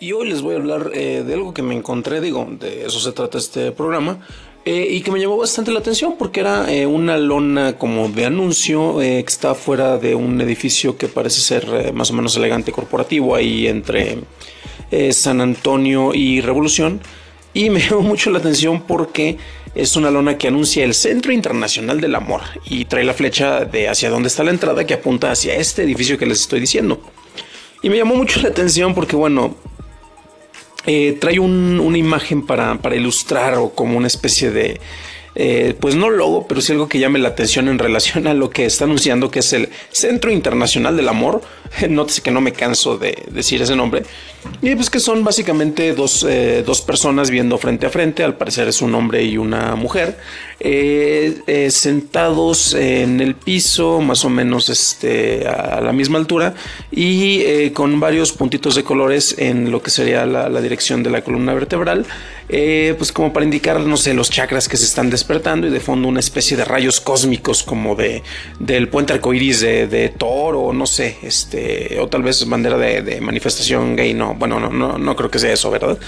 y hoy les voy a hablar eh, de algo que me encontré, digo, de eso se trata este programa, eh, y que me llamó bastante la atención porque era eh, una lona como de anuncio que está fuera de un edificio que parece ser más o menos elegante corporativo ahí entre San Antonio y Revolución. Y me llamó mucho la atención porque es una lona que anuncia el Centro Internacional del Amor y trae la flecha de hacia dónde está la entrada que apunta hacia este edificio que les estoy diciendo. Y me llamó mucho la atención porque, bueno, eh, trae una imagen para, para, ilustrar o como una especie de, eh, pues no logo, pero sí algo que llame la atención en relación a lo que está anunciando, que es el Centro Internacional del Amor. Nótese que no me canso de decir ese nombre. Y pues que son básicamente dos, eh, dos personas viendo frente a frente, al parecer es un hombre y una mujer, eh, sentados en el piso, más o menos este, a la misma altura, y con varios puntitos de colores en lo que sería la, la dirección de la columna vertebral, pues como para indicar, no sé, los chakras que se están despertando y de fondo una especie de rayos cósmicos como de del puente arcoiris de, de Thor o no sé, este, o tal vez bandera de, de manifestación gay, no, bueno, no, no, no creo que sea eso, ¿verdad?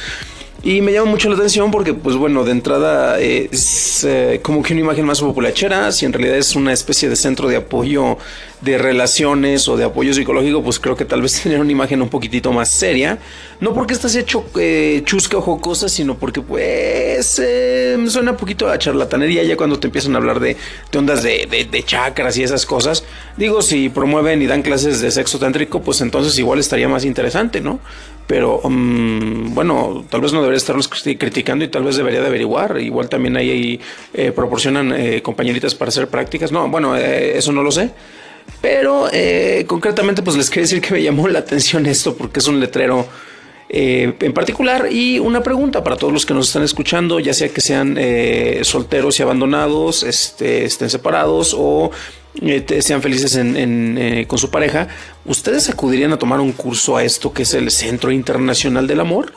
Y me llama mucho la atención porque, pues bueno, de entrada es eh, como que una imagen más populachera, si en realidad es una especie de centro de apoyo de relaciones o de apoyo psicológico, pues creo que tal vez tener una imagen un poquitito más seria. No porque estás hecho eh, chusca o jocosa, sino porque pues eh, suena un poquito a charlatanería ya cuando te empiezan a hablar de, ondas de, de, chakras y esas cosas. Digo, si promueven y dan clases de sexo tántrico, pues entonces igual estaría más interesante, ¿no? Pero um, bueno, tal vez no debería estarlos criticando y tal vez debería de averiguar. Igual también ahí, eh, proporcionan eh, compañeritas para hacer prácticas. No, bueno, eh, eso no lo sé. Pero concretamente pues les quería decir que me llamó la atención esto porque es un letrero en particular y una pregunta para todos los que nos están escuchando, ya sea que sean solteros y abandonados, este, estén separados o sean felices con su pareja, ¿ustedes acudirían a tomar un curso a esto que es el Centro Internacional del Amor?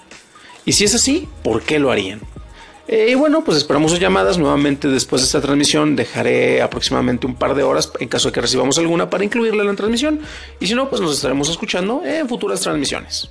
Y si es así, ¿por qué lo harían? Eh, y bueno, pues esperamos sus llamadas. Nuevamente después de esta transmisión dejaré aproximadamente un par de horas en caso de que recibamos alguna para incluirla en la transmisión. Y si no, pues nos estaremos escuchando en futuras transmisiones.